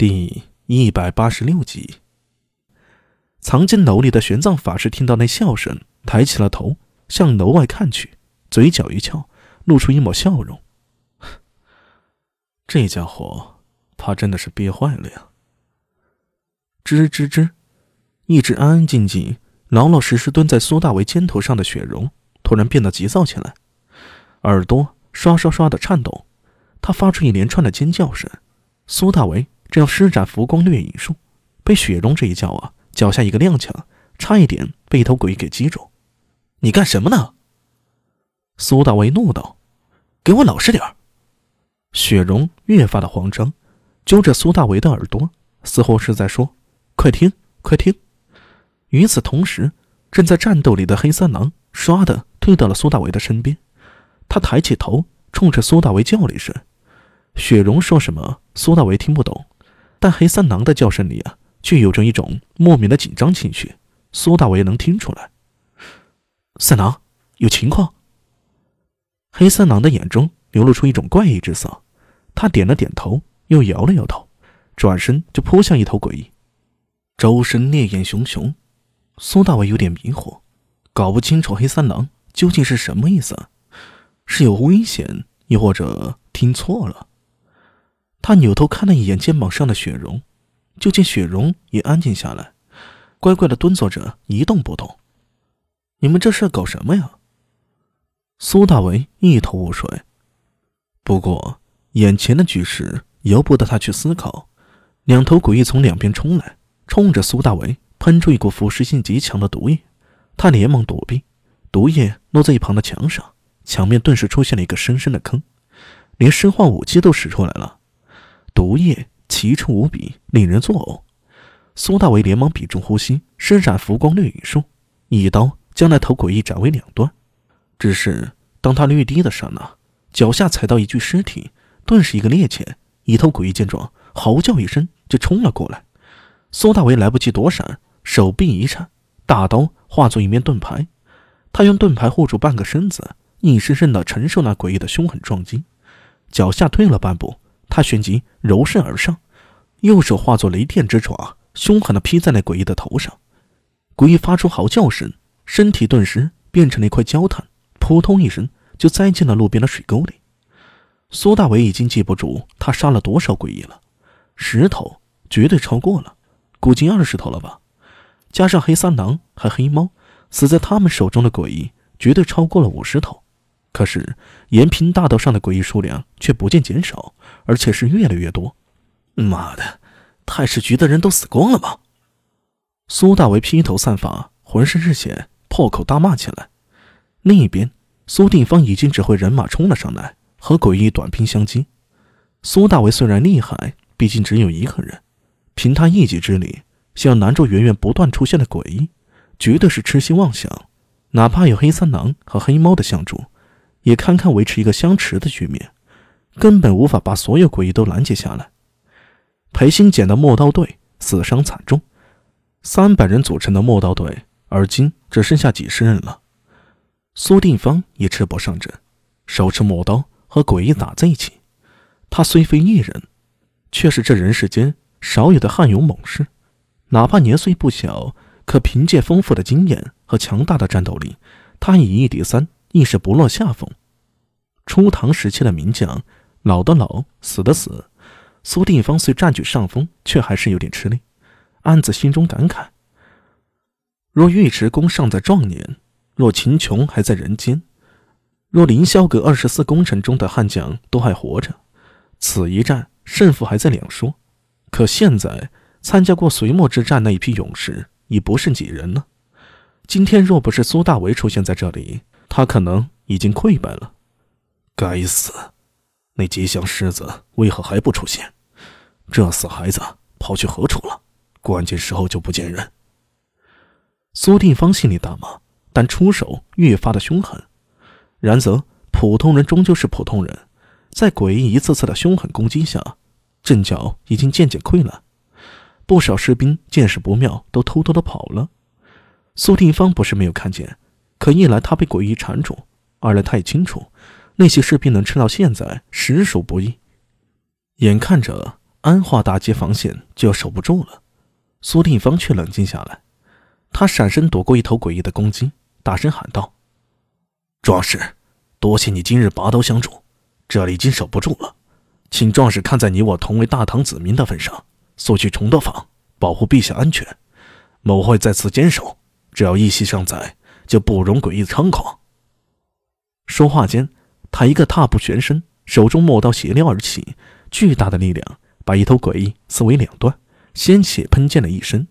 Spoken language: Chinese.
第一百八十六集，藏进楼里的玄奘法师听到那笑声，抬起了头，向楼外看去，嘴角一翘，露出一抹笑容。这家伙怕真的是憋坏了呀！吱吱吱，一直安安静静、老老实实蹲在苏大为肩头上的雪容，突然变得急躁起来，耳朵刷刷刷的颤抖，他发出一连串的尖叫声。苏大为。正要施展浮光掠影术，被雪容这一叫啊，脚下一个踉跄，差一点被一头鬼给击中。你干什么呢？苏大为怒道：“给我老实点雪容越发的慌张，揪着苏大为的耳朵，似乎是在说：“快听，快听！”与此同时，正在战斗里的黑三郎唰的退到了苏大为的身边，他抬起头，冲着苏大为叫了一声。雪容说什么，苏大为听不懂。但黑三郎的叫声里啊，却有着一种莫名的紧张情绪。苏大为能听出来。三郎，有情况。黑三郎的眼中流露出一种怪异之色，他点了点头，又摇了摇头，转身就扑向一头诡异。周身烈焰熊熊，苏大伟有点迷惑，搞不清楚黑三郎究竟是什么意思，是有危险，又或者听错了。他扭头看了一眼肩膀上的雪容，就见雪容也安静下来，乖乖的蹲坐着，一动不动。你们这是搞什么呀？苏大为一头雾水。不过眼前的局势由不得他去思考。两头诡异从两边冲来，冲着苏大为喷出一股腐蚀性极强的毒液。他连忙躲避，毒液落在一旁的墙上，墙面顿时出现了一个深深的坑，连生化武器都使出来了。毒液奇臭无比，令人作呕。苏大为连忙屏住呼吸，施展浮光掠影术，一刀将那头诡异斩为两段。只是当他掠地的刹那，脚下踩到一具尸体，顿时一个趔趄，一头诡异见状，嚎叫一声就冲了过来。苏大为来不及躲闪，手臂一颤，大刀化作一面盾牌，他用盾牌护住半个身子，硬生生的承受那诡异的凶狠撞击。脚下退了半步。他旋即柔身而上，右手化作雷电之爪，凶狠地劈在那诡异的头上。诡异发出嚎叫声，身体顿时变成了一块焦炭，扑通一声就栽进了路边的水沟里。苏大伟已经记不住他杀了多少诡异了，十头绝对超过了，估计二十头了吧。加上黑三郎和黑猫，死在他们手中的诡异绝对超过了五十头。可是延平大道上的诡异数量却不见减少。而且是越来越多，妈的，太史局的人都死光了吗？苏大为披头散发，浑身是血，破口大骂起来。另一边，苏定方已经指挥人马冲了上来，和诡异短兵相击。苏大为虽然厉害，毕竟只有一个人，凭他一己之力，想要拦住源源不断出现的诡异，绝对是痴心妄想。哪怕有黑三郎和黑猫的相助，也堪堪维持一个相持的局面。根本无法把所有诡异都拦截下来。裴兴简的陌刀队死伤惨重，三百人组成的陌刀队，而今只剩下几十人了。苏定方也赤膊上阵，手持陌刀和诡异打在一起。他虽非一人，却是这人世间少有的悍勇猛士。哪怕年岁不小，可凭借丰富的经验和强大的战斗力，他以一敌三亦是不落下风。初唐时期的名将。老的老，死的死。苏定方虽占据上风，却还是有点吃力，暗自心中感慨：若尉迟恭尚在壮年，若秦琼还在人间，若凌霄阁二十四功臣中的悍将都还活着，此一战胜负还在两说。可现在参加过隋末之战那一批勇士已不剩几人了。今天若不是苏大为出现在这里，他可能已经溃败了。该死！那吉祥狮子为何还不出现？这死孩子跑去何处了？关键时候就不见人。苏定方心里大骂，但出手越发的凶狠。然则普通人终究是普通人，在诡异一次次的凶狠攻击下，阵脚已经渐渐溃烂。不少士兵见势不妙，都偷偷的跑了。苏定方不是没有看见，可一来他被诡异缠住，二来他也清楚。那些士兵能撑到现在，实属不易。眼看着安化大街防线就要守不住了。苏定方却冷静下来，他闪身躲过一头诡异的攻击，大声喊道：“壮士，多谢你今日拔刀相助，这里已经守不住了，请壮士看在你我同为大唐子民的份上，速去崇德坊，保护陛下安全。某会在此坚守，只要义气尚在，就不容诡异猖狂。”说话间，他一个踏步旋身，手中陌刀斜撩而起，巨大的力量把一头诡异撕为两段，鲜血喷溅了一身。